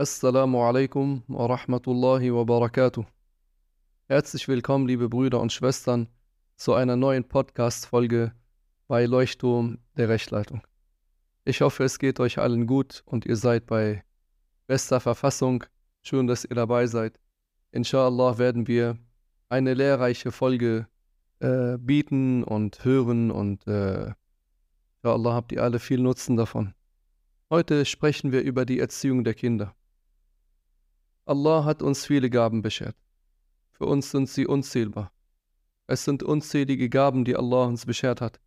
Assalamu alaikum wa rahmatullahi wa barakatuh. Herzlich willkommen, liebe Brüder und Schwestern, zu einer neuen Podcast-Folge bei Leuchtturm der Rechtleitung. Ich hoffe, es geht euch allen gut und ihr seid bei bester Verfassung. Schön, dass ihr dabei seid. Inshallah werden wir eine lehrreiche Folge äh, bieten und hören und äh, inshallah habt ihr alle viel Nutzen davon. Heute sprechen wir über die Erziehung der Kinder. Allah hat uns viele Gaben beschert. Für uns sind sie unzählbar. Es sind unzählige Gaben, die Allah uns beschert hat.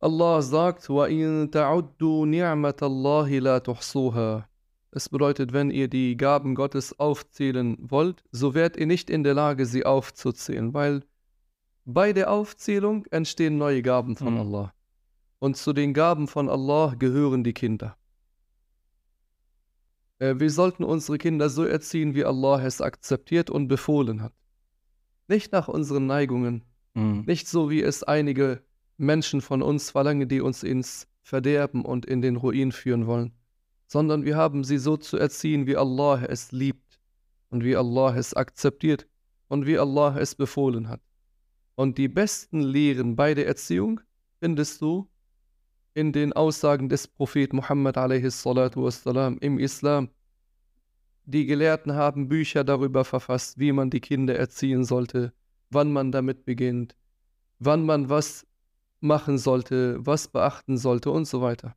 Allah sagt, وَإِن تَعُدُّوا نِعْمَةَ اللَّهِ لَا تُحْصُوهَا Es bedeutet, wenn ihr die Gaben Gottes aufzählen wollt, so werdet ihr nicht in der Lage, sie aufzuzählen, weil bei der Aufzählung entstehen neue Gaben von mhm. Allah. Und zu den Gaben von Allah gehören die Kinder. Äh, wir sollten unsere Kinder so erziehen, wie Allah es akzeptiert und befohlen hat. Nicht nach unseren Neigungen, mhm. nicht so, wie es einige Menschen von uns verlangen, die uns ins Verderben und in den Ruin führen wollen, sondern wir haben sie so zu erziehen, wie Allah es liebt und wie Allah es akzeptiert und wie Allah es befohlen hat. Und die besten Lehren bei der Erziehung findest du in den Aussagen des Propheten Muhammad wassalam, im Islam. Die Gelehrten haben Bücher darüber verfasst, wie man die Kinder erziehen sollte, wann man damit beginnt, wann man was machen sollte, was beachten sollte und so weiter.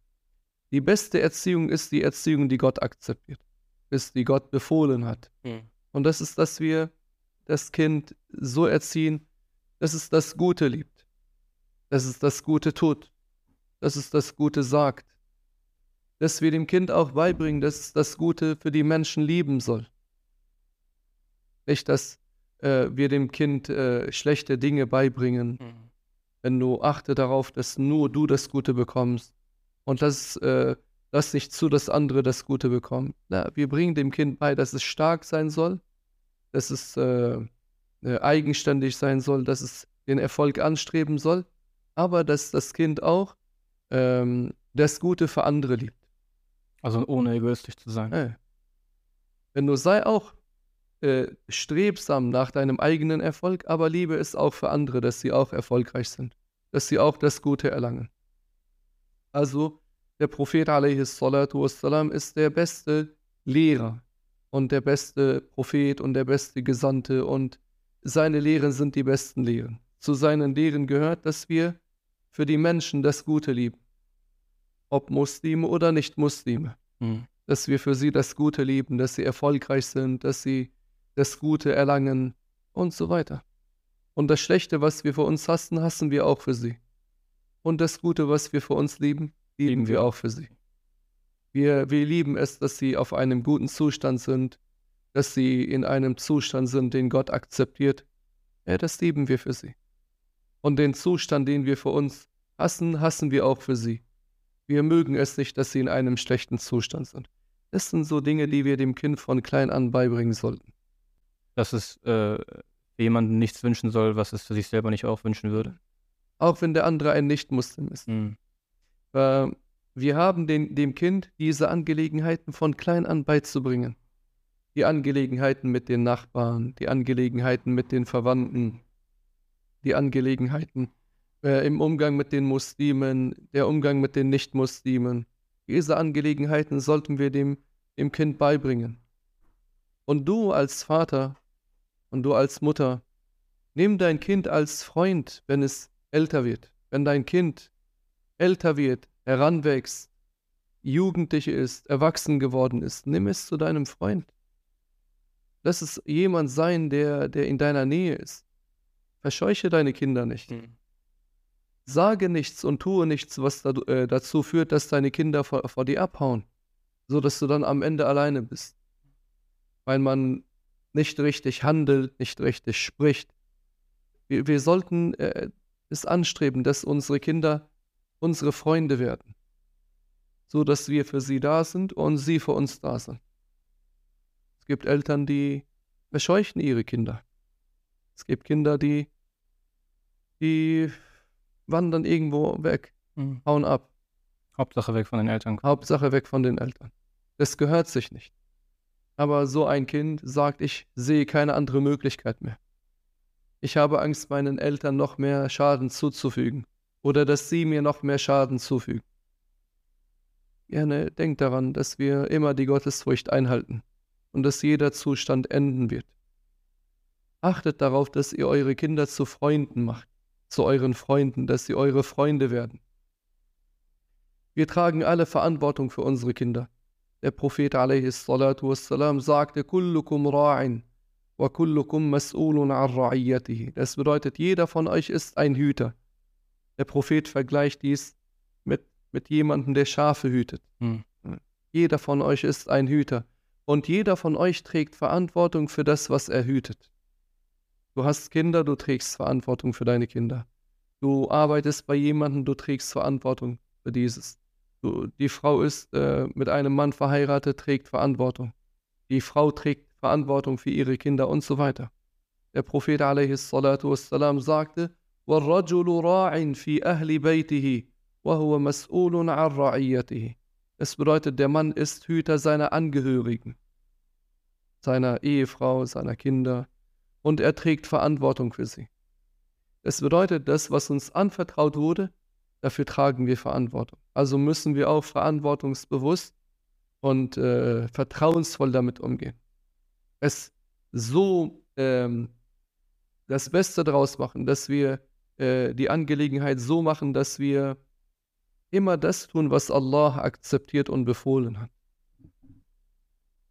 Die beste Erziehung ist die Erziehung, die Gott akzeptiert, ist die Gott befohlen hat. Mhm. Und das ist, dass wir das Kind so erziehen, dass es das Gute liebt, dass es das Gute tut, dass es das Gute sagt. Dass wir dem Kind auch beibringen, dass es das Gute für die Menschen lieben soll. Nicht, dass äh, wir dem Kind äh, schlechte Dinge beibringen. Mhm. Wenn du achte darauf, dass nur du das Gute bekommst und dass, äh, lass nicht zu, dass andere das Gute bekommen. Na, wir bringen dem Kind bei, dass es stark sein soll, dass es äh, äh, eigenständig sein soll, dass es den Erfolg anstreben soll, aber dass das Kind auch ähm, das Gute für andere liebt. Also ohne egoistisch zu sein. Hey. Wenn du sei auch äh, strebsam nach deinem eigenen Erfolg, aber liebe es auch für andere, dass sie auch erfolgreich sind, dass sie auch das Gute erlangen. Also der Prophet wassalam, ist der beste Lehrer und der beste Prophet und der beste Gesandte und seine Lehren sind die besten Lehren. Zu seinen Lehren gehört, dass wir für die Menschen das Gute lieben. Ob Muslime oder Nicht-Muslime. Mhm. Dass wir für sie das Gute lieben, dass sie erfolgreich sind, dass sie das Gute erlangen und so weiter. Und das Schlechte, was wir für uns hassen, hassen wir auch für sie. Und das Gute, was wir für uns lieben, lieben wir auch für sie. Wir, wir lieben es, dass sie auf einem guten Zustand sind, dass sie in einem Zustand sind, den Gott akzeptiert. Ja, das lieben wir für sie. Und den Zustand, den wir für uns hassen, hassen wir auch für sie. Wir mögen es nicht, dass sie in einem schlechten Zustand sind. Das sind so Dinge, die wir dem Kind von klein an beibringen sollten. Dass es äh, jemandem nichts wünschen soll, was es für sich selber nicht auch wünschen würde. Auch wenn der andere ein Nicht-Muslim ist. Mhm. Äh, wir haben den, dem Kind diese Angelegenheiten von klein an beizubringen. Die Angelegenheiten mit den Nachbarn, die Angelegenheiten mit den Verwandten, die Angelegenheiten äh, im Umgang mit den Muslimen, der Umgang mit den Nicht-Muslimen. Diese Angelegenheiten sollten wir dem, dem Kind beibringen. Und du als Vater und du als Mutter, nimm dein Kind als Freund, wenn es älter wird. Wenn dein Kind älter wird, heranwächst, jugendlich ist, erwachsen geworden ist, nimm es zu deinem Freund. Lass es jemand sein, der, der in deiner Nähe ist. Verscheuche deine Kinder nicht. Mhm. Sage nichts und tue nichts, was da, äh, dazu führt, dass deine Kinder vor, vor dir abhauen, so dass du dann am Ende alleine bist. Weil man nicht richtig handelt, nicht richtig spricht. Wir, wir sollten äh, es anstreben, dass unsere Kinder unsere Freunde werden, so dass wir für sie da sind und sie für uns da sind. Es gibt Eltern, die verscheuchen ihre Kinder. Es gibt Kinder, die, die wandern irgendwo weg, mhm. hauen ab. Hauptsache weg von den Eltern. Hauptsache weg von den Eltern. Das gehört sich nicht. Aber so ein Kind sagt, ich sehe keine andere Möglichkeit mehr. Ich habe Angst, meinen Eltern noch mehr Schaden zuzufügen oder dass sie mir noch mehr Schaden zufügen. Gerne denkt daran, dass wir immer die Gottesfurcht einhalten und dass jeder Zustand enden wird. Achtet darauf, dass ihr eure Kinder zu Freunden macht, zu euren Freunden, dass sie eure Freunde werden. Wir tragen alle Verantwortung für unsere Kinder. Der Prophet wassalam, sagte, Kullukum ra'in wa kullukum mas'ulun ra'iyatihi. Das bedeutet, jeder von euch ist ein Hüter. Der Prophet vergleicht dies mit, mit jemandem, der Schafe hütet. Hm. Jeder von euch ist ein Hüter. Und jeder von euch trägt Verantwortung für das, was er hütet. Du hast Kinder, du trägst Verantwortung für deine Kinder. Du arbeitest bei jemandem, du trägst Verantwortung für dieses die Frau ist äh, mit einem Mann verheiratet, trägt Verantwortung. Die Frau trägt Verantwortung für ihre Kinder und so weiter. Der Prophet wassalam, sagte, وَالرَّجُلُ رَاعٍ فِي أَهْلِ بَيْتِهِ وَهُوَ مَسْئُولٌ عَنْ رَعِيَّتِهِ Es bedeutet, der Mann ist Hüter seiner Angehörigen, seiner Ehefrau, seiner Kinder und er trägt Verantwortung für sie. Es bedeutet, das, was uns anvertraut wurde, dafür tragen wir Verantwortung. Also müssen wir auch verantwortungsbewusst und äh, vertrauensvoll damit umgehen. Es so ähm, das Beste daraus machen, dass wir äh, die Angelegenheit so machen, dass wir immer das tun, was Allah akzeptiert und befohlen hat.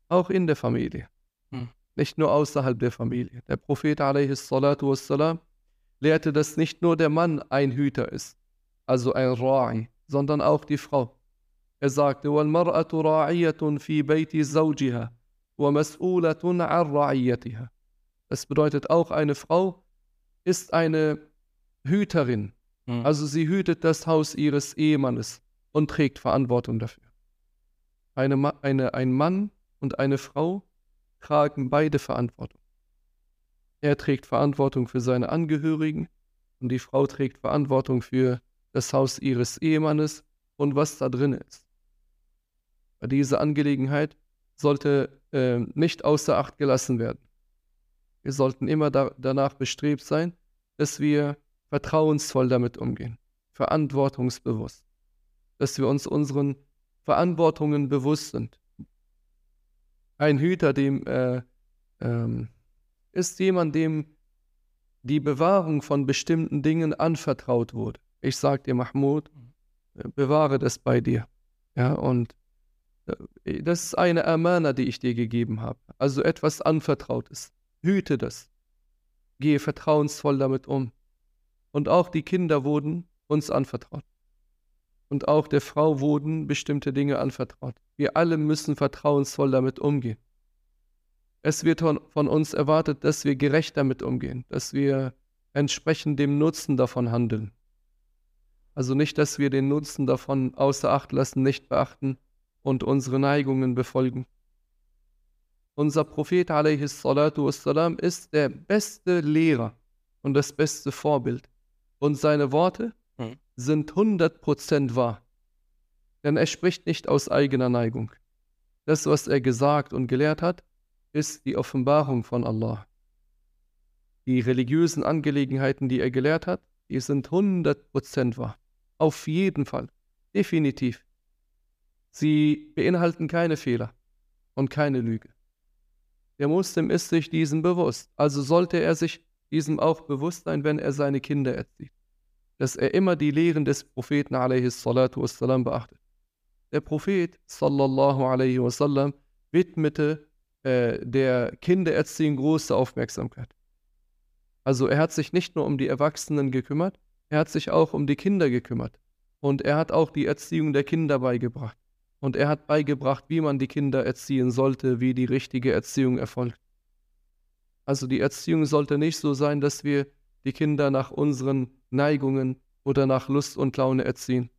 Auch in der Familie Hm. Nicht nur außerhalb der Familie. Der Prophet wassalam, lehrte, dass nicht nur der Mann ein Hüter ist, also ein Ra'i, sondern auch die Frau. Er sagte, وَالْمَرْأَةُ رَاعِيَةٌ فِي بَيْتِ زَوْجِهَا وَمَسْئُولَةٌ عَنْ رَعِيَّتِهَا Das bedeutet auch, eine Frau ist eine Hüterin. Mhm. Also sie hütet das Haus ihres Ehemannes und trägt Verantwortung dafür. Eine, eine, ein Mann und eine Frau tragen beide Verantwortung. Er trägt Verantwortung für seine Angehörigen und die Frau trägt Verantwortung für das Haus ihres Ehemannes und was da drin ist. Diese Angelegenheit sollte äh, nicht außer Acht gelassen werden. Wir sollten immer da, danach bestrebt sein, dass wir vertrauensvoll damit umgehen, verantwortungsbewusst, dass wir uns unseren Verantwortungen bewusst sind. Ein Hüter, dem äh, ähm, ist jemand, dem die Bewahrung von bestimmten Dingen anvertraut wurde ich sage dir, Mahmoud, äh, bewahre das bei dir. Ja, und äh, das ist eine Amana, die ich dir gegeben habe. Also etwas Anvertrautes. Hüte das. Gehe vertrauensvoll damit um. Und auch die Kinder wurden uns anvertraut. Und auch der Frau wurden bestimmte Dinge anvertraut. Wir alle müssen vertrauensvoll damit umgehen. Es wird von uns erwartet, dass wir gerecht damit umgehen, dass wir entsprechend dem Nutzen davon handeln. Also nicht, dass wir den Nutzen davon außer Acht lassen, nicht beachten und unsere Neigungen befolgen. Unser Prophet wassalam, ist der beste Lehrer und das beste Vorbild. Und seine Worte mhm. sind 100% wahr. Denn er spricht nicht aus eigener Neigung. Das, was er gesagt und gelehrt hat, ist die Offenbarung von Allah. Die religiösen Angelegenheiten, die er gelehrt hat, die sind 100% wahr. Auf jeden Fall. Definitiv. Sie beinhalten keine Fehler und keine Lüge. Der Muslim ist sich diesem bewusst. Also sollte er sich diesem auch bewusst sein, wenn er seine Kinder erzieht. Dass er immer die Lehren des Propheten wassalam, beachtet. Der Prophet sallallahu alaihi wasallam widmete äh, der Kindererziehung große Aufmerksamkeit. Also er hat sich nicht nur um die Erwachsenen gekümmert, er hat sich auch um die Kinder gekümmert. Und er hat auch die Erziehung der Kinder beigebracht. Und er hat beigebracht, wie man die Kinder erziehen sollte, wie die richtige Erziehung erfolgt. Also die Erziehung sollte nicht so sein, dass wir die Kinder nach unseren Neigungen oder nach Lust und Laune erziehen.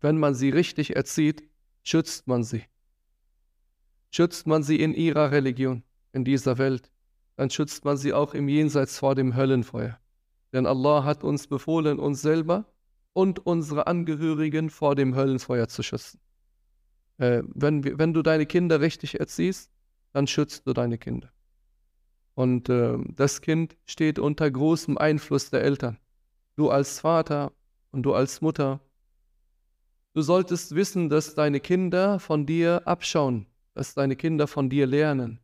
Wenn man sie richtig erzieht, schützt man sie. Schützt man sie in ihrer Religion, in dieser Welt, dann schützt man sie auch im Jenseits vor dem Höllenfeuer. Denn Allah hat uns befohlen, uns selber und unsere Angehörigen vor dem Höllenfeuer zu schützen. Äh, wenn, wenn du deine Kinder richtig erziehst, dann schützt du deine Kinder. Und äh, das Kind steht unter großem Einfluss der Eltern. Du als Vater und du als Mutter. Du solltest wissen, dass deine Kinder von dir abschauen, dass deine Kinder von dir lernen.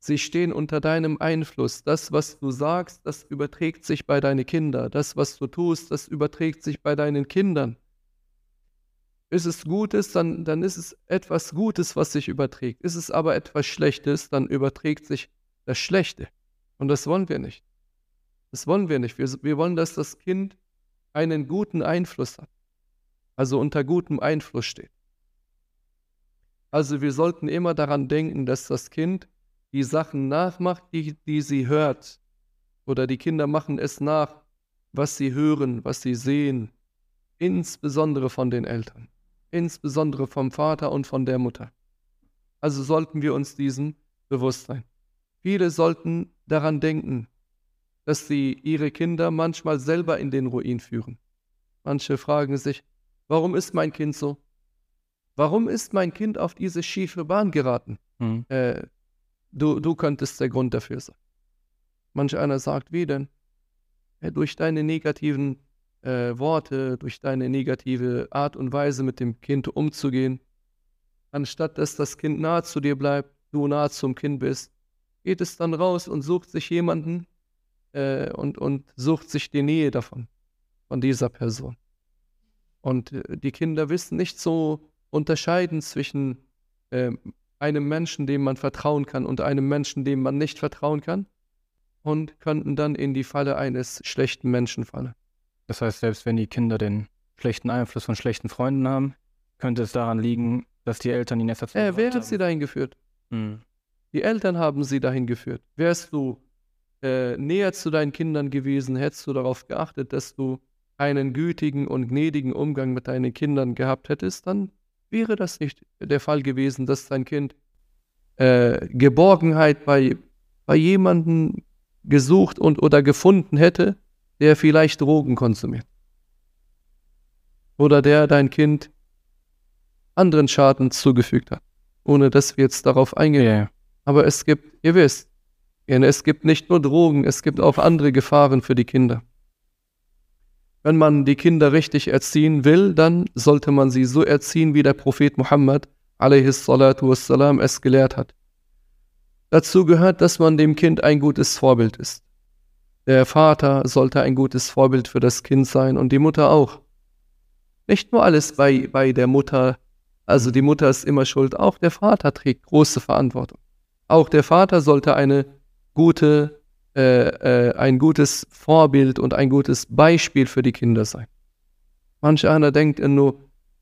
Sie stehen unter deinem Einfluss. Das, was du sagst, das überträgt sich bei deinen Kindern. Das, was du tust, das überträgt sich bei deinen Kindern. Ist es Gutes, dann, dann ist es etwas Gutes, was sich überträgt. Ist es aber etwas Schlechtes, dann überträgt sich das Schlechte. Und das wollen wir nicht. Das wollen wir nicht. Wir, wir wollen, dass das Kind einen guten Einfluss hat. Also unter gutem Einfluss steht. Also wir sollten immer daran denken, dass das Kind die Sachen nachmacht, die, die sie hört. Oder die Kinder machen es nach, was sie hören, was sie sehen. Insbesondere von den Eltern. Insbesondere vom Vater und von der Mutter. Also sollten wir uns diesen bewusst sein. Viele sollten daran denken, dass sie ihre Kinder manchmal selber in den Ruin führen. Manche fragen sich, warum ist mein Kind so? Warum ist mein Kind auf diese schiefe Bahn geraten? Mhm. Äh, du, du könntest der Grund dafür sein. Manch einer sagt, wie denn? Ja, durch deine negativen äh, Worte, durch deine negative Art und Weise mit dem Kind umzugehen, anstatt dass das Kind nahe zu dir bleibt, du nahe zum Kind bist, geht es dann raus und sucht sich jemanden äh, und, und sucht sich die Nähe davon, von dieser Person. Und äh, die Kinder wissen nicht so unterscheiden zwischen äh, einem Menschen, dem man vertrauen kann, und einem Menschen, dem man nicht vertrauen kann, und könnten dann in die Falle eines schlechten Menschen fallen. Das heißt, selbst wenn die Kinder den schlechten Einfluss von schlechten Freunden haben, könnte es daran liegen, dass die Eltern ihn erst dazu äh, Wer hat haben. sie dahin geführt? Hm. Die Eltern haben sie dahin geführt. Wärst du äh, näher zu deinen Kindern gewesen, hättest du darauf geachtet, dass du einen gütigen und gnädigen Umgang mit deinen Kindern gehabt hättest, dann wäre das nicht der Fall gewesen, dass dein Kind äh, Geborgenheit bei, bei jemandem gesucht und oder gefunden hätte, der vielleicht Drogen konsumiert. Oder der dein Kind anderen Schaden zugefügt hat, ohne dass wir jetzt darauf eingehen. Yeah. Aber es gibt, ihr wisst, es gibt nicht nur Drogen, es gibt auch andere Gefahren für die Kinder. Wenn man die Kinder richtig erziehen will, dann sollte man sie so erziehen, wie der Prophet Muhammad wassalam, es gelehrt hat. Dazu gehört, dass man dem Kind ein gutes Vorbild ist. Der Vater sollte ein gutes Vorbild für das Kind sein und die Mutter auch. Nicht nur alles bei, bei der Mutter, also die Mutter ist immer schuld, auch der Vater trägt große Verantwortung. Auch der Vater sollte eine gute äh, äh, ein gutes Vorbild und ein gutes Beispiel für die Kinder sein. Manch einer denkt nur,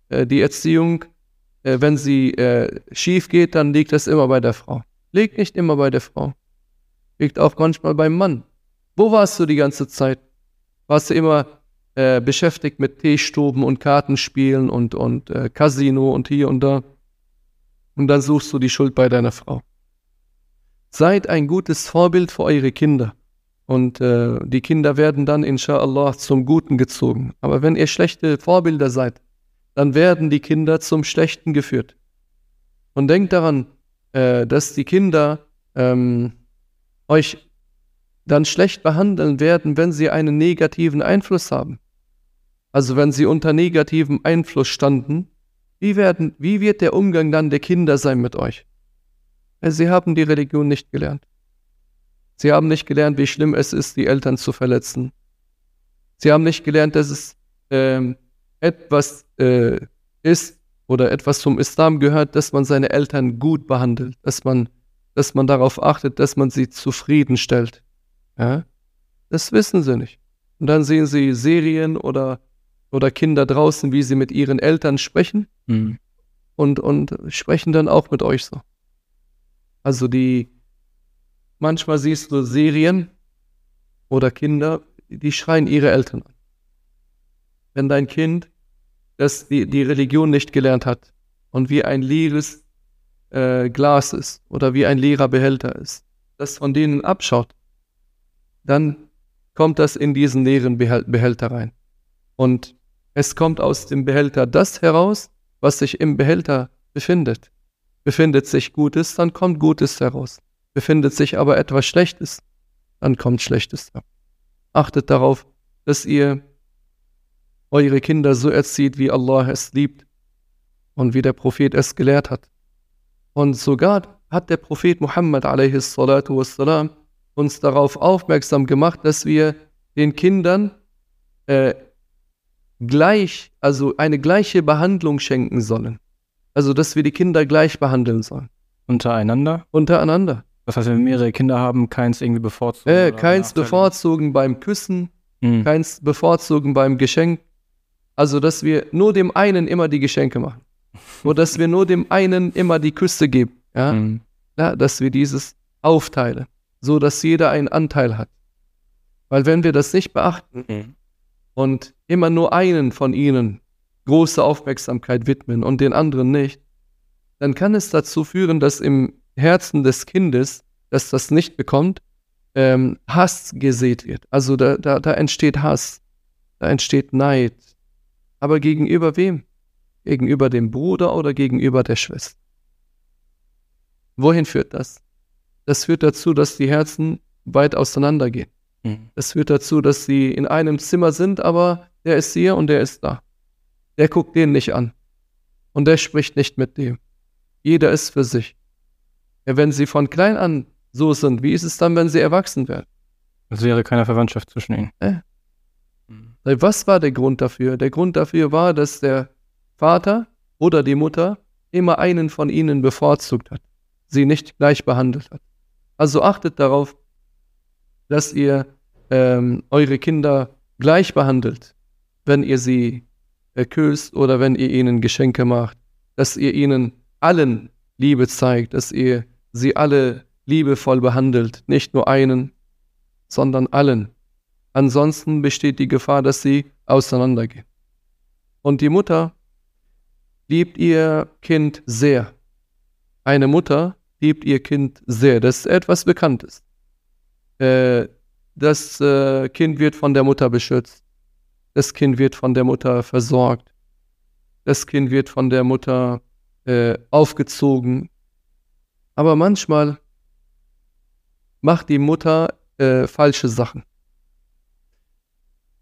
äh, die Erziehung, äh, wenn sie äh, schief geht, dann liegt das immer bei der Frau. Liegt nicht immer bei der Frau. Liegt auch manchmal beim Mann. Wo warst du die ganze Zeit? Warst du immer äh, beschäftigt mit Teestuben und Kartenspielen und, und Casino und hier und da? Und dann suchst du die Schuld bei deiner Frau. Seid ein gutes Vorbild für eure Kinder. Und äh, die Kinder werden dann, inshallah, zum Guten gezogen. Aber wenn ihr schlechte Vorbilder seid, dann werden die Kinder zum Schlechten geführt. Und denkt daran, äh, dass die Kinder ähm, euch dann schlecht behandeln werden, wenn sie einen negativen Einfluss haben. Also wenn sie unter negativem Einfluss standen, wie, werden, wie wird der Umgang dann der Kinder sein mit euch? Sie haben die Religion nicht gelernt. Sie haben nicht gelernt, wie schlimm es ist, die Eltern zu verletzen. Sie haben nicht gelernt, dass es ähm, etwas äh, ist oder etwas zum Islam gehört, dass man seine Eltern gut behandelt, dass man, dass man darauf achtet, dass man sie zufriedenstellt. Ja? Das wissen sie nicht. Und dann sehen sie Serien oder, oder Kinder draußen, wie sie mit ihren Eltern sprechen mhm. und, und sprechen dann auch mit euch so. Also die, manchmal siehst du Serien oder Kinder, die schreien ihre Eltern an. Wenn dein Kind das die, die Religion nicht gelernt hat und wie ein leeres äh, Glas ist oder wie ein leerer Behälter ist, das von denen abschaut, dann kommt das in diesen leeren Behälter rein. Und es kommt aus dem Behälter das heraus, was sich im Behälter befindet. Befindet sich Gutes, dann kommt Gutes heraus. Befindet sich aber etwas Schlechtes, dann kommt Schlechtes heraus. Achtet darauf, dass ihr eure Kinder so erzieht, wie Allah es liebt und wie der Prophet es gelehrt hat. Und sogar hat der Prophet Muhammad wassalam, uns darauf aufmerksam gemacht, dass wir den Kindern äh, gleich, also eine gleiche Behandlung schenken sollen. Also, dass wir die Kinder gleich behandeln sollen. Untereinander? Untereinander. Das heißt, wenn wir mehrere Kinder haben, keins irgendwie bevorzugen? Äh, keins bevorzugen beim Küssen, hm. keins bevorzugen beim Geschenk. Also, dass wir nur dem einen immer die Geschenke machen. Oder dass wir nur dem einen immer die Küsse geben. Ja? Hm. ja dass wir dieses aufteilen, so dass jeder einen Anteil hat. Weil wenn wir das nicht beachten hm. und immer nur einen von ihnen große Aufmerksamkeit widmen und den anderen nicht, dann kann es dazu führen, dass im Herzen des Kindes, das das nicht bekommt, ähm, Hass gesät wird. Also da, da, da entsteht Hass, da entsteht Neid. Aber gegenüber wem? Gegenüber dem Bruder oder gegenüber der Schwester? Wohin führt das? Das führt dazu, dass die Herzen weit auseinandergehen. Mhm. Das führt dazu, dass sie in einem Zimmer sind, aber der ist hier und der ist da. Der guckt den nicht an. Und der spricht nicht mit dem. Jeder ist für sich. Ja, wenn sie von klein an so sind, wie ist es dann, wenn sie erwachsen werden? Es wäre keine Verwandtschaft zwischen ihnen. Äh. Was war der Grund dafür? Der Grund dafür war, dass der Vater oder die Mutter immer einen von ihnen bevorzugt hat, sie nicht gleich behandelt hat. Also achtet darauf, dass ihr ähm, eure Kinder gleich behandelt, wenn ihr sie küsst oder wenn ihr ihnen Geschenke macht, dass ihr ihnen allen Liebe zeigt, dass ihr sie alle liebevoll behandelt, nicht nur einen, sondern allen. Ansonsten besteht die Gefahr, dass sie auseinandergehen. Und die Mutter liebt ihr Kind sehr. Eine Mutter liebt ihr Kind sehr. Das ist etwas Bekanntes. Äh, das äh, Kind wird von der Mutter beschützt. Das Kind wird von der Mutter versorgt. Das Kind wird von der Mutter äh, aufgezogen. Aber manchmal macht die Mutter äh, falsche Sachen.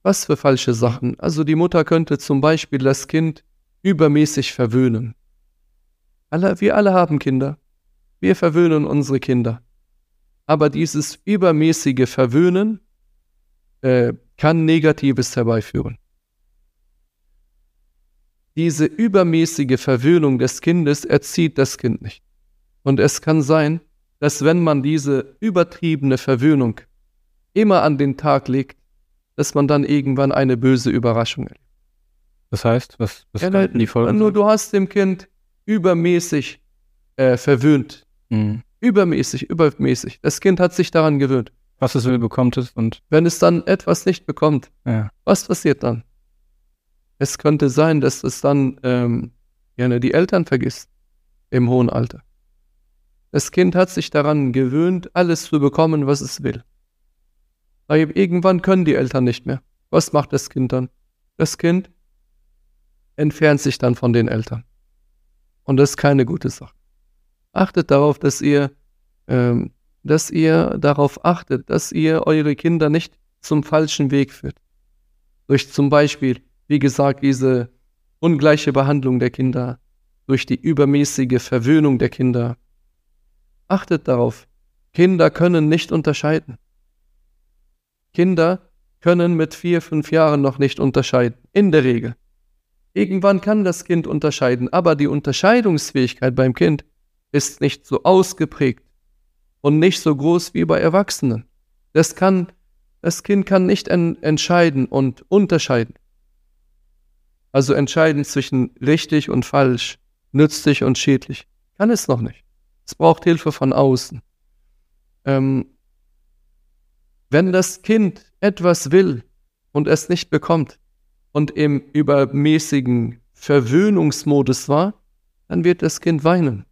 Was für falsche Sachen? Also die Mutter könnte zum Beispiel das Kind übermäßig verwöhnen. Alle, wir alle haben Kinder. Wir verwöhnen unsere Kinder. Aber dieses übermäßige Verwöhnen äh, kann Negatives herbeiführen. Diese übermäßige Verwöhnung des Kindes erzieht das Kind nicht. Und es kann sein, dass wenn man diese übertriebene Verwöhnung immer an den Tag legt, dass man dann irgendwann eine böse Überraschung erlebt. Das heißt, was, was ja, die Folgen? Nur du hast dem Kind übermäßig äh, verwöhnt. Mhm. Übermäßig, übermäßig. Das Kind hat sich daran gewöhnt was es will, bekommt es. Und wenn es dann etwas nicht bekommt, ja. was passiert dann? Es könnte sein, dass es dann ähm, gerne die Eltern vergisst im hohen Alter. Das Kind hat sich daran gewöhnt, alles zu bekommen, was es will. Aber irgendwann können die Eltern nicht mehr. Was macht das Kind dann? Das Kind entfernt sich dann von den Eltern. Und das ist keine gute Sache. Achtet darauf, dass ihr ähm, dass ihr darauf achtet, dass ihr eure Kinder nicht zum falschen Weg führt. Durch zum Beispiel, wie gesagt, diese ungleiche Behandlung der Kinder, durch die übermäßige Verwöhnung der Kinder. Achtet darauf, Kinder können nicht unterscheiden. Kinder können mit vier, fünf Jahren noch nicht unterscheiden, in der Regel. Irgendwann kann das Kind unterscheiden, aber die Unterscheidungsfähigkeit beim Kind ist nicht so ausgeprägt und nicht so groß wie bei Erwachsenen. Das, kann, das Kind kann nicht en entscheiden und unterscheiden. Also entscheiden zwischen richtig und falsch, nützlich und schädlich. Kann es noch nicht. Es braucht Hilfe von außen. Ähm, wenn das Kind etwas will und es nicht bekommt und im übermäßigen Verwöhnungsmodus war, dann wird das Kind weinen.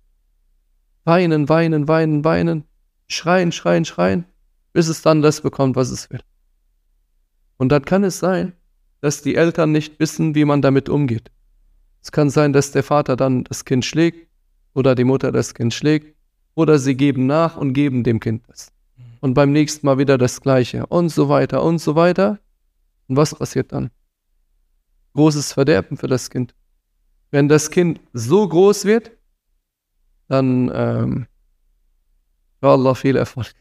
Weinen, weinen, weinen, weinen schreien, schreien, schreien, bis es dann das bekommt, was es will. Und dann kann es sein, dass die Eltern nicht wissen, wie man damit umgeht. Es kann sein, dass der Vater dann das Kind schlägt oder die Mutter das Kind schlägt oder sie geben nach und geben dem Kind das. Und beim nächsten Mal wieder das Gleiche und so weiter und so weiter. Und was passiert dann? Großes Verderben für das Kind. Wenn das Kind so groß wird, dann ähm, Allah viel Erfolg.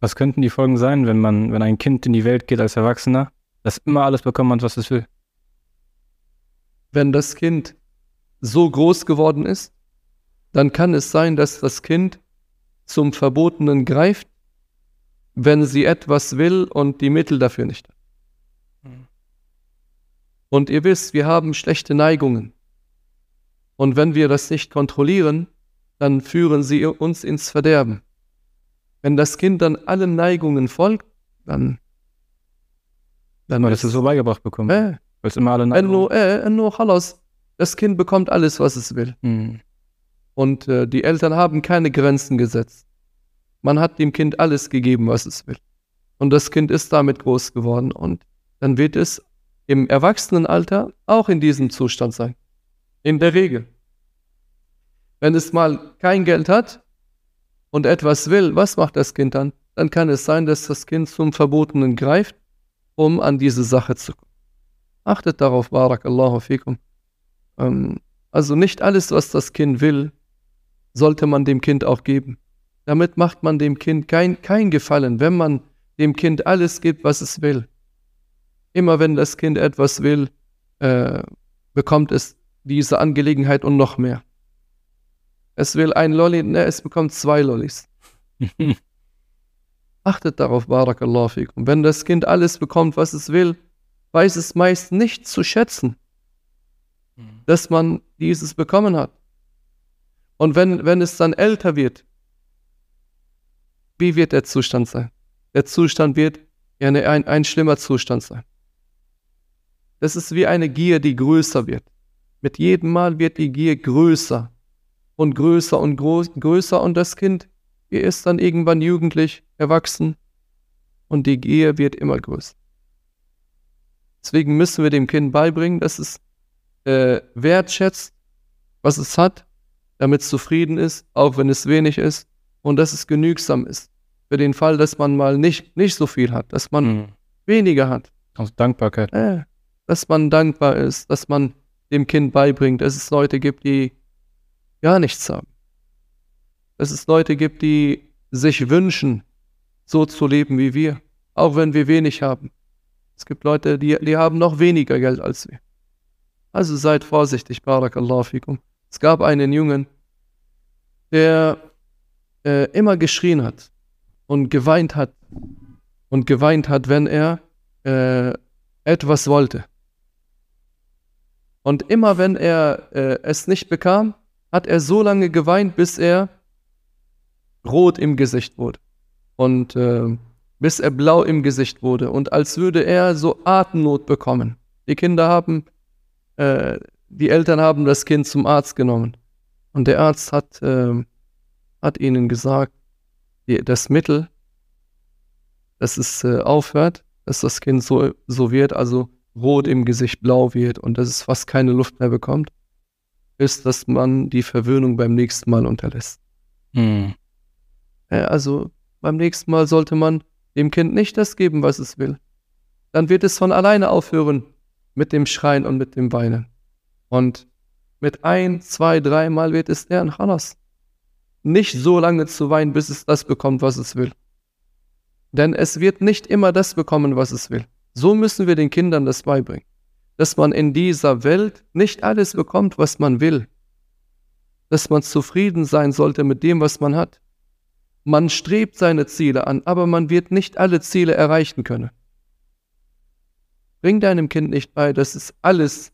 Was könnten die Folgen sein, wenn man, wenn ein Kind in die Welt geht als Erwachsener, das immer alles bekommen hat, was es will? Wenn das Kind so groß geworden ist, dann kann es sein, dass das Kind zum Verbotenen greift, wenn sie etwas will und die Mittel dafür nicht hat. Hm. Und ihr wisst, wir haben schlechte Neigungen. Und wenn wir das nicht kontrollieren, dann führen sie uns ins Verderben. Wenn das Kind dann allen Neigungen folgt, dann. Dann Weil es so beigebracht bekommen. Äh, Weil es immer alle Neigungen. Äh, nur Halas. Das Kind bekommt alles, was es will. Mhm. Und äh, die Eltern haben keine Grenzen gesetzt. Man hat dem Kind alles gegeben, was es will. Und das Kind ist damit groß geworden. Und dann wird es im Erwachsenenalter auch in diesem Zustand sein. In der Regel. Wenn es mal kein Geld hat und etwas will, was macht das Kind dann? Dann kann es sein, dass das Kind zum Verbotenen greift, um an diese Sache zu kommen. Achtet darauf, Barakallahu fikum. Ähm, also nicht alles, was das Kind will, sollte man dem Kind auch geben. Damit macht man dem Kind kein, kein Gefallen, wenn man dem Kind alles gibt, was es will. Immer wenn das Kind etwas will, äh, bekommt es diese Angelegenheit und noch mehr. Es will ein Lolli, ne, es bekommt zwei Lollis. Achtet darauf, Barakallahu fikum. Wenn das Kind alles bekommt, was es will, weiß es meist nicht zu schätzen, mhm. dass man dieses bekommen hat. Und wenn, wenn es dann älter wird, wie wird der Zustand sein? Der Zustand wird ein, ein, ein schlimmer Zustand sein. Das ist wie eine Gier, die größer wird. Mit jedem Mal wird die Gier größer und größer und groß, größer und das Kind ist dann irgendwann jugendlich, erwachsen und die Gier wird immer größer. Deswegen müssen wir dem Kind beibringen, dass es äh, wertschätzt, was es hat, damit es zufrieden ist, auch wenn es wenig ist und dass es genügsam ist. Für den Fall, dass man mal nicht, nicht so viel hat, dass man mhm. weniger hat. Aus Dankbarkeit. Äh, dass man dankbar ist, dass man dem Kind beibringt, dass es Leute gibt, die gar nichts haben. Dass es Leute gibt, die sich wünschen, so zu leben wie wir, auch wenn wir wenig haben. Es gibt Leute, die, die haben noch weniger Geld als wir. Also seid vorsichtig, Barakallahu fikum. Es gab einen Jungen, der äh, immer geschrien hat und geweint hat und geweint hat, wenn er äh, etwas wollte. Und immer wenn er äh, es nicht bekam, hat er so lange geweint, bis er rot im Gesicht wurde. Und äh, bis er blau im Gesicht wurde. Und als würde er so Atemnot bekommen. Die Kinder haben, äh, die Eltern haben das Kind zum Arzt genommen. Und der Arzt hat, äh, hat ihnen gesagt, die, das Mittel, dass es äh, aufhört, dass das Kind so, so wird, also rot im Gesicht, blau wird und dass es fast keine Luft mehr bekommt ist, dass man die Verwöhnung beim nächsten Mal unterlässt. Mhm. Also beim nächsten Mal sollte man dem Kind nicht das geben, was es will. Dann wird es von alleine aufhören mit dem Schreien und mit dem Weinen. Und mit ein, zwei, dreimal wird es lernen, Halas. Nicht so lange zu weinen, bis es das bekommt, was es will. Denn es wird nicht immer das bekommen, was es will. So müssen wir den Kindern das beibringen dass man in dieser Welt nicht alles bekommt, was man will. Dass man zufrieden sein sollte mit dem, was man hat. Man strebt seine Ziele an, aber man wird nicht alle Ziele erreichen können. Bring deinem Kind nicht bei, dass es alles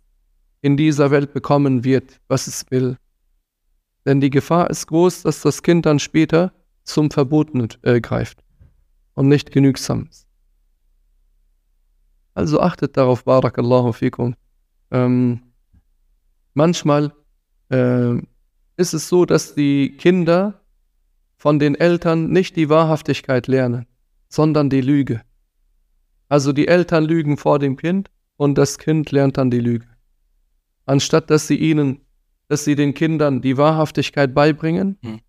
in dieser Welt bekommen wird, was es will. Denn die Gefahr ist groß, dass das Kind dann später zum Verbotenen äh, greift und nicht genügsam ist. Also achtet darauf, Barakallahu fikum. Ähm, manchmal äh, ist es so, dass die Kinder von den Eltern nicht die Wahrhaftigkeit lernen, sondern die Lüge. Also die Eltern lügen vor dem Kind und das Kind lernt dann die Lüge. Anstatt dass sie ihnen dass Sie den Kindern die Wahrhaftigkeit beibringen, hm.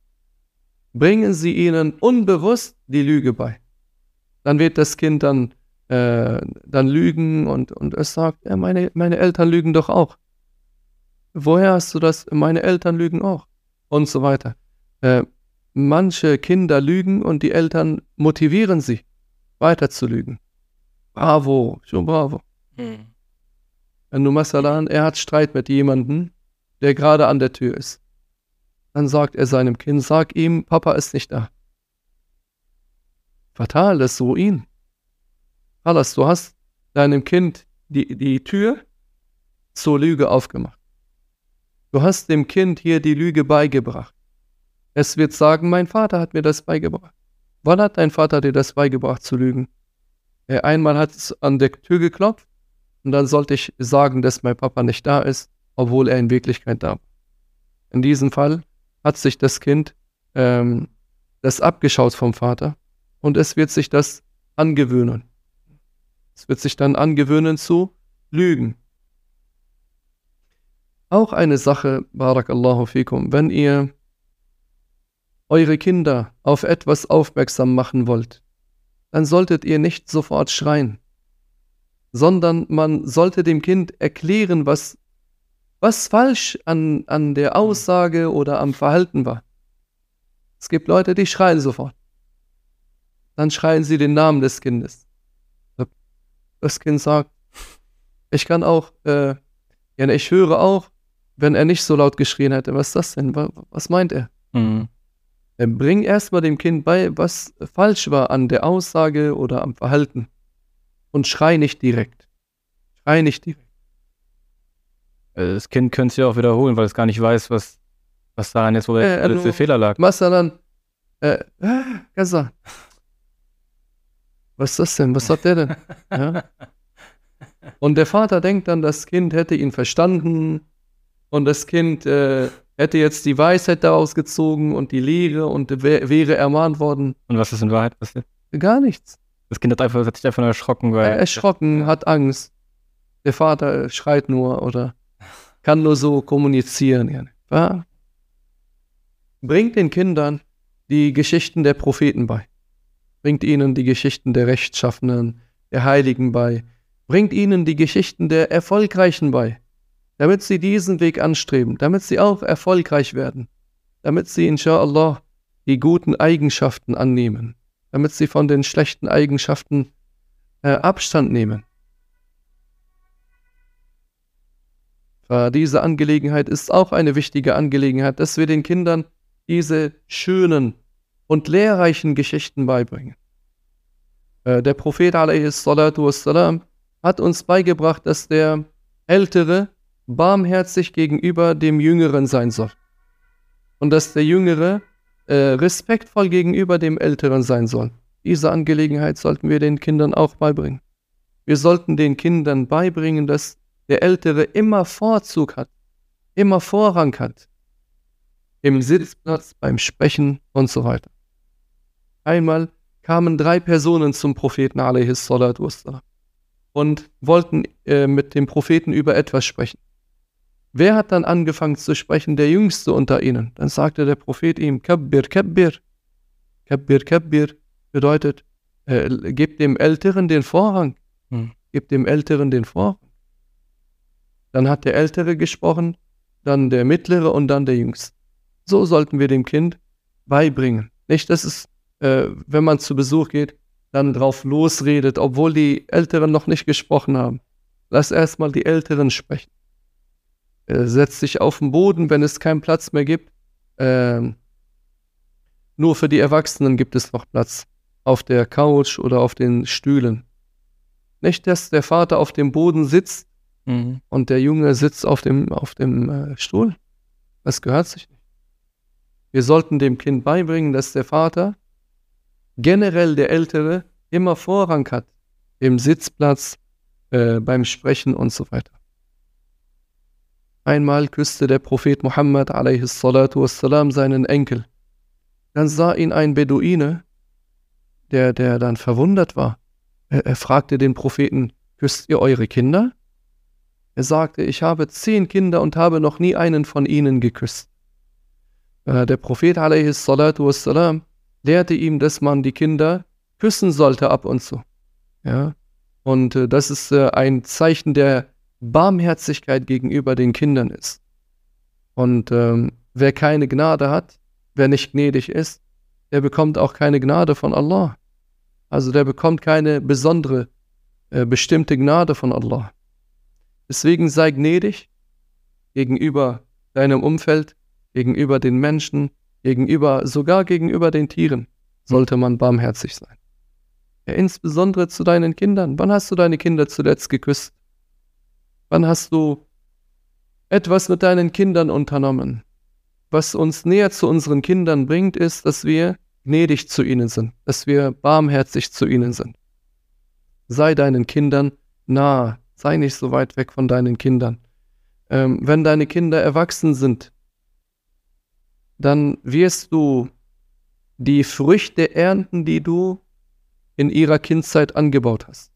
bringen Sie ihnen unbewusst die Lüge bei. Dann wird das Kind dann, äh, dann lügen und, und es sagt, ja, meine, meine Eltern lügen doch auch. Woher hast du das? Meine Eltern lügen auch. Und so weiter. Äh, manche Kinder lügen und die Eltern motivieren sie, weiter zu lügen. Bravo, schon bravo. Hm. Wenn du Masalan, er hat Streit mit jemandem, der gerade an der Tür ist. Dann sagt er seinem Kind, sag ihm, Papa ist nicht da. Fatal, das ist Ruin. Alles, du hast deinem Kind die, die Tür zur Lüge aufgemacht. Du hast dem Kind hier die Lüge beigebracht. Es wird sagen, mein Vater hat mir das beigebracht. Wann hat dein Vater dir das beigebracht zu lügen? Er einmal hat es an der Tür geklopft und dann sollte ich sagen, dass mein Papa nicht da ist, obwohl er in Wirklichkeit da war. In diesem Fall hat sich das Kind ähm, das abgeschaut vom Vater und es wird sich das angewöhnen. Es wird sich dann angewöhnen zu lügen. Auch eine Sache, Barakallahu fikum, wenn ihr eure Kinder auf etwas aufmerksam machen wollt, dann solltet ihr nicht sofort schreien, sondern man sollte dem Kind erklären, was, was falsch an, an der Aussage oder am Verhalten war. Es gibt Leute, die schreien sofort. Dann schreien sie den Namen des Kindes. Das Kind sagt, ich kann auch, äh, ja, ich höre auch, wenn er nicht so laut geschrien hätte. Was ist das denn? Was meint er? Mhm. Bring erstmal dem Kind bei, was falsch war an der Aussage oder am Verhalten. Und schrei nicht direkt. Schrei nicht direkt. Also das Kind könnte es ja auch wiederholen, weil es gar nicht weiß, was, was daran jetzt wohl der äh, Fehler lag. Masalan, äh, Gaza. Was ist das denn? Was hat der denn? Ja? Und der Vater denkt dann, das Kind hätte ihn verstanden und das Kind äh, hätte jetzt die Weisheit daraus gezogen und die Lehre und wäre ermahnt worden. Und was ist in Wahrheit passiert? Gar nichts. Das Kind hat, einfach, hat sich einfach nur erschrocken, weil. Er erschrocken, hat Angst. Der Vater schreit nur oder kann nur so kommunizieren. Ja? Bringt den Kindern die Geschichten der Propheten bei. Bringt ihnen die Geschichten der Rechtschaffenen, der Heiligen bei. Bringt ihnen die Geschichten der Erfolgreichen bei damit sie diesen Weg anstreben, damit sie auch erfolgreich werden, damit sie inshallah die guten Eigenschaften annehmen, damit sie von den schlechten Eigenschaften äh, Abstand nehmen. Äh, diese Angelegenheit ist auch eine wichtige Angelegenheit, dass wir den Kindern diese schönen und lehrreichen Geschichten beibringen. Äh, der Prophet wassalam, hat uns beigebracht, dass der Ältere barmherzig gegenüber dem Jüngeren sein soll. Und dass der Jüngere äh, respektvoll gegenüber dem Älteren sein soll. Diese Angelegenheit sollten wir den Kindern auch beibringen. Wir sollten den Kindern beibringen, dass der Ältere immer Vorzug hat, immer Vorrang hat. Im Sitzplatz, beim Sprechen und so weiter. Einmal kamen drei Personen zum Propheten und wollten äh, mit dem Propheten über etwas sprechen. Wer hat dann angefangen zu sprechen? Der Jüngste unter ihnen. Dann sagte der Prophet ihm, Kabbir, Kabbir. Kabbir, Kabbir bedeutet, äh, gib dem Älteren den Vorrang. Hm. Gib dem Älteren den Vorrang. Dann hat der Ältere gesprochen, dann der Mittlere und dann der Jüngste. So sollten wir dem Kind beibringen. Nicht, dass es, äh, wenn man zu Besuch geht, dann drauf losredet, obwohl die Älteren noch nicht gesprochen haben. Lass erstmal die Älteren sprechen. Äh, setzt sich auf den Boden, wenn es keinen Platz mehr gibt. Ähm, nur für die Erwachsenen gibt es noch Platz. Auf der Couch oder auf den Stühlen. Nicht, dass der Vater auf dem Boden sitzt mhm. und der Junge sitzt auf dem, auf dem äh, Stuhl. Das gehört sich nicht. Wir sollten dem Kind beibringen, dass der Vater, generell der Ältere, immer Vorrang hat. Im Sitzplatz, äh, beim Sprechen und so weiter. Einmal küsste der Prophet Muhammad wassalam, seinen Enkel. Dann sah ihn ein Beduine, der, der dann verwundert war. Er, er fragte den Propheten, küsst ihr eure Kinder? Er sagte, ich habe zehn Kinder und habe noch nie einen von ihnen geküsst. Äh, der Prophet wassalam, lehrte ihm, dass man die Kinder küssen sollte ab und zu. Ja? Und äh, das ist äh, ein Zeichen der Barmherzigkeit gegenüber den Kindern ist. Und ähm, wer keine Gnade hat, wer nicht gnädig ist, der bekommt auch keine Gnade von Allah. Also der bekommt keine besondere, äh, bestimmte Gnade von Allah. Deswegen sei gnädig gegenüber deinem Umfeld, gegenüber den Menschen, gegenüber, sogar gegenüber den Tieren sollte man barmherzig sein. Ja, insbesondere zu deinen Kindern. Wann hast du deine Kinder zuletzt geküsst? Wann hast du etwas mit deinen Kindern unternommen? Was uns näher zu unseren Kindern bringt, ist, dass wir gnädig zu ihnen sind, dass wir barmherzig zu ihnen sind. Sei deinen Kindern nah, sei nicht so weit weg von deinen Kindern. Ähm, wenn deine Kinder erwachsen sind, dann wirst du die Früchte ernten, die du in ihrer Kindzeit angebaut hast.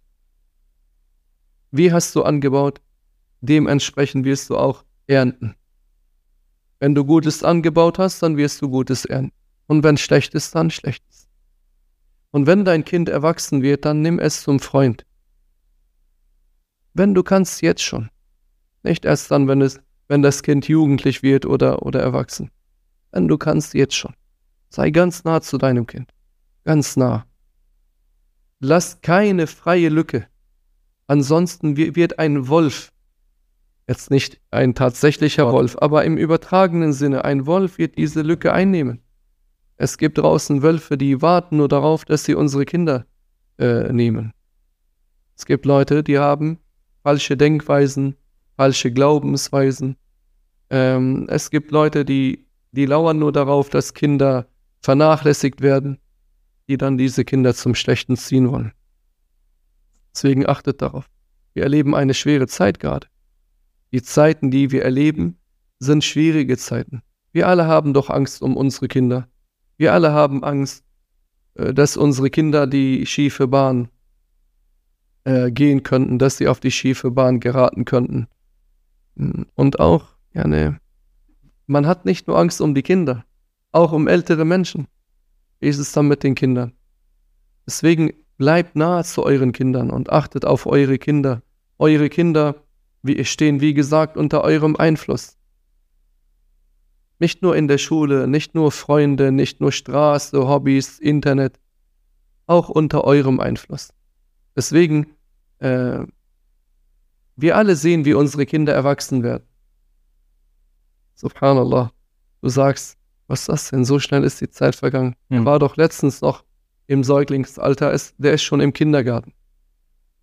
Wie hast du angebaut? Dementsprechend wirst du auch ernten. Wenn du Gutes angebaut hast, dann wirst du Gutes ernten. Und wenn schlecht ist, dann schlecht ist. Und wenn dein Kind erwachsen wird, dann nimm es zum Freund. Wenn du kannst, jetzt schon. Nicht erst dann, wenn, es, wenn das Kind jugendlich wird oder, oder erwachsen. Wenn du kannst, jetzt schon. Sei ganz nah zu deinem Kind. Ganz nah. Lass keine freie Lücke. Ansonsten wird ein Wolf, jetzt nicht ein tatsächlicher Wolf, aber im übertragenen Sinne, ein Wolf wird diese Lücke einnehmen. Es gibt draußen Wölfe, die warten nur darauf, dass sie unsere Kinder äh, nehmen. Es gibt Leute, die haben falsche Denkweisen, falsche Glaubensweisen. Ähm, es gibt Leute, die, die lauern nur darauf, dass Kinder vernachlässigt werden, die dann diese Kinder zum Schlechten ziehen wollen. Deswegen achtet darauf. Wir erleben eine schwere Zeit gerade. Die Zeiten, die wir erleben, sind schwierige Zeiten. Wir alle haben doch Angst um unsere Kinder. Wir alle haben Angst, äh, dass unsere Kinder die schiefe Bahn äh, gehen könnten, dass sie auf die schiefe Bahn geraten könnten. Hm, und auch, ja, ne, man hat nicht nur Angst um die Kinder, auch um ältere Menschen. Wie ist es dann mit den Kindern? Deswegen bleibt nahe zu euren Kindern und achtet auf eure Kinder. Eure Kinder wie, stehen, wie gesagt, unter eurem Einfluss. Nicht nur in der Schule, nicht nur Freunde, nicht nur Straße, Hobbys, Internet, auch unter eurem Einfluss. Deswegen, äh, wir alle sehen, wie unsere Kinder erwachsen werden. Subhanallah. Du sagst, was ist das denn? So schnell ist die Zeit vergangen. Mhm. Er war doch letztens noch im Säuglingsalter, der ist schon im Kindergarten.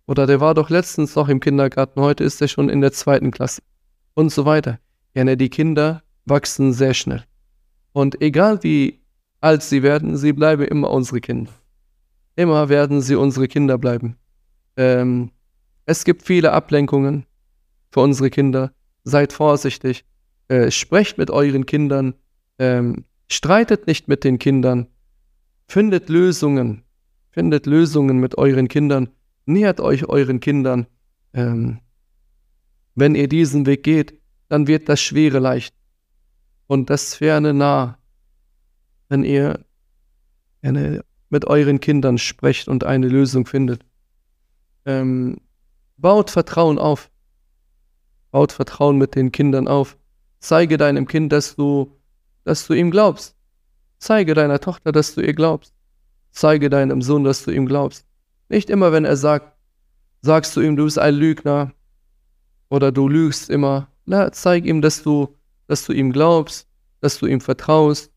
Oder der war doch letztens noch im Kindergarten, heute ist er schon in der zweiten Klasse. Und so weiter. Ja, ne, die Kinder wachsen sehr schnell. Und egal wie alt sie werden, sie bleiben immer unsere Kinder. Immer werden sie unsere Kinder bleiben. Ähm, es gibt viele Ablenkungen für unsere Kinder. Seid vorsichtig. Äh, sprecht mit euren Kindern. Ähm, streitet nicht mit den Kindern. Findet Lösungen. Findet Lösungen mit euren Kindern. Nähert euch euren Kindern. Ähm, wenn ihr diesen Weg geht, dann wird das Schwere leicht und das Ferne nah, wenn ihr eine, mit euren Kindern sprecht und eine Lösung findet. Ähm, baut Vertrauen auf. Baut Vertrauen mit den Kindern auf. Zeige deinem Kind, dass du, dass du ihm glaubst. Zeige deiner Tochter, dass du ihr glaubst. Zeige deinem Sohn, dass du ihm glaubst. Nicht immer, wenn er sagt, sagst du ihm, du bist ein Lügner oder du lügst immer. Na, zeig ihm, dass du dass du ihm glaubst, dass du ihm vertraust.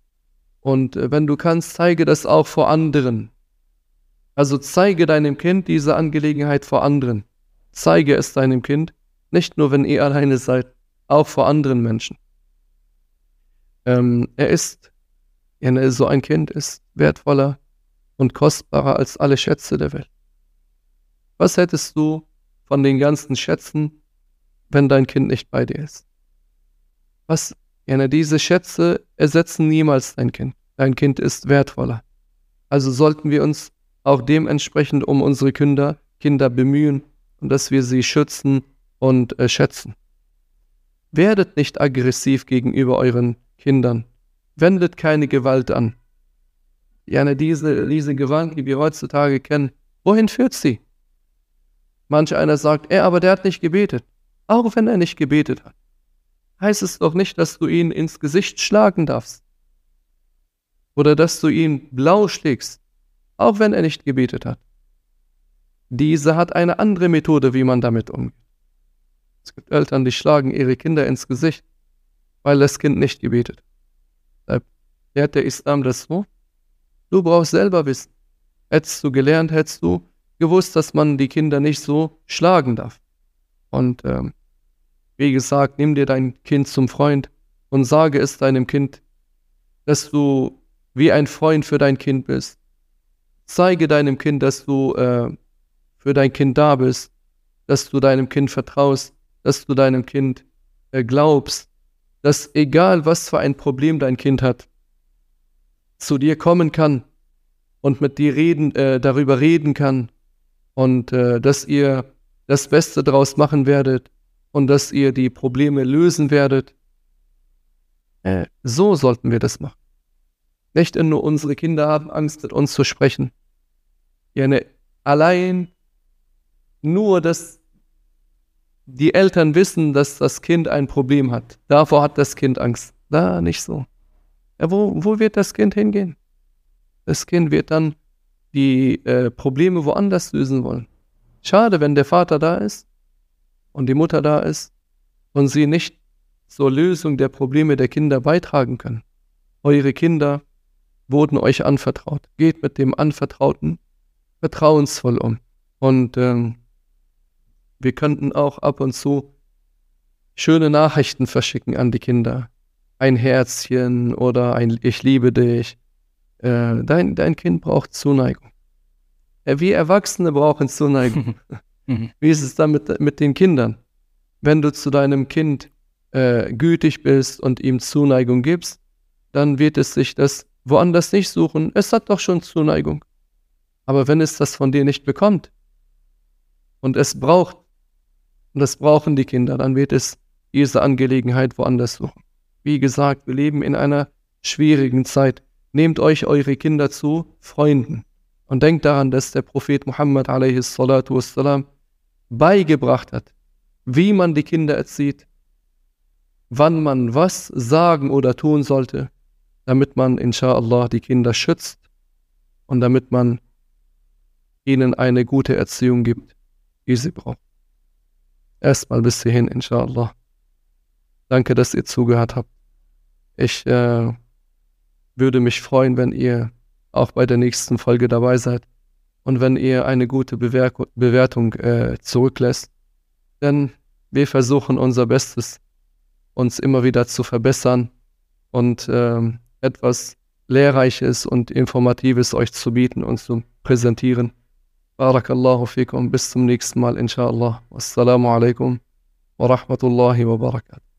Und äh, wenn du kannst, zeige das auch vor anderen. Also zeige deinem Kind diese Angelegenheit vor anderen. Zeige es deinem Kind, nicht nur wenn ihr alleine seid, auch vor anderen Menschen. Ähm, er ist, so ein Kind ist wertvoller und kostbarer als alle Schätze der Welt. Was hättest du von den ganzen Schätzen, wenn dein Kind nicht bei dir ist? Was, ja, diese Schätze ersetzen niemals dein Kind. Dein Kind ist wertvoller. Also sollten wir uns auch dementsprechend um unsere Kinder, Kinder bemühen und dass wir sie schützen und äh, schätzen. Werdet nicht aggressiv gegenüber euren Kindern. Wendet keine Gewalt an. Ja, diese, diese Gewalt, die wir heutzutage kennen, wohin führt sie? Manch einer sagt, er, aber der hat nicht gebetet. Auch wenn er nicht gebetet hat, heißt es doch nicht, dass du ihn ins Gesicht schlagen darfst. Oder dass du ihn blau schlägst, auch wenn er nicht gebetet hat. Diese hat eine andere Methode, wie man damit umgeht. Es gibt Eltern, die schlagen ihre Kinder ins Gesicht, weil das Kind nicht gebetet. hat. Lehrt der Islam das so? Du brauchst selber wissen. Hättest du gelernt, hättest du gewusst, dass man die Kinder nicht so schlagen darf. Und ähm, wie gesagt, nimm dir dein Kind zum Freund und sage es deinem Kind, dass du wie ein Freund für dein Kind bist. Zeige deinem Kind, dass du äh, für dein Kind da bist, dass du deinem Kind vertraust, dass du deinem Kind äh, glaubst, dass egal was für ein Problem dein Kind hat, zu dir kommen kann und mit dir reden, äh, darüber reden kann und äh, dass ihr das Beste daraus machen werdet und dass ihr die Probleme lösen werdet. Äh, so sollten wir das machen. Nicht nur unsere Kinder haben Angst, mit uns zu sprechen. Ja, ne, allein nur, dass die Eltern wissen, dass das Kind ein Problem hat. Davor hat das Kind Angst. Da nicht so. Ja, wo, wo wird das Kind hingehen? Das Kind wird dann die äh, Probleme woanders lösen wollen. Schade, wenn der Vater da ist und die Mutter da ist und sie nicht zur Lösung der Probleme der Kinder beitragen können. Eure Kinder wurden euch anvertraut. Geht mit dem Anvertrauten vertrauensvoll um. Und ähm, wir könnten auch ab und zu schöne Nachrichten verschicken an die Kinder. Ein Herzchen oder ein Ich liebe dich. Äh, dein, dein Kind braucht Zuneigung. Äh, wir Erwachsene brauchen Zuneigung. Mhm. Wie ist es dann mit, mit den Kindern? Wenn du zu deinem Kind äh, gütig bist und ihm Zuneigung gibst, dann wird es sich das woanders nicht suchen. Es hat doch schon Zuneigung. Aber wenn es das von dir nicht bekommt und es braucht und das brauchen die Kinder. Dann wird es diese Angelegenheit woanders suchen. Wie gesagt, wir leben in einer schwierigen Zeit. Nehmt euch eure Kinder zu Freunden und denkt daran, dass der Prophet Muhammad wassalam, beigebracht hat, wie man die Kinder erzieht, wann man was sagen oder tun sollte, damit man inshallah die Kinder schützt und damit man ihnen eine gute Erziehung gibt, die sie brauchen. Erstmal bis hierhin, inshallah. Danke, dass ihr zugehört habt. Ich äh, würde mich freuen, wenn ihr auch bei der nächsten Folge dabei seid und wenn ihr eine gute Bewer Bewertung äh, zurücklässt. Denn wir versuchen unser Bestes, uns immer wieder zu verbessern und äh, etwas Lehrreiches und Informatives euch zu bieten und zu präsentieren. بارك الله فيكم بالسمنيكس مال إن شاء الله. والسلام عليكم ورحمة الله وبركاته.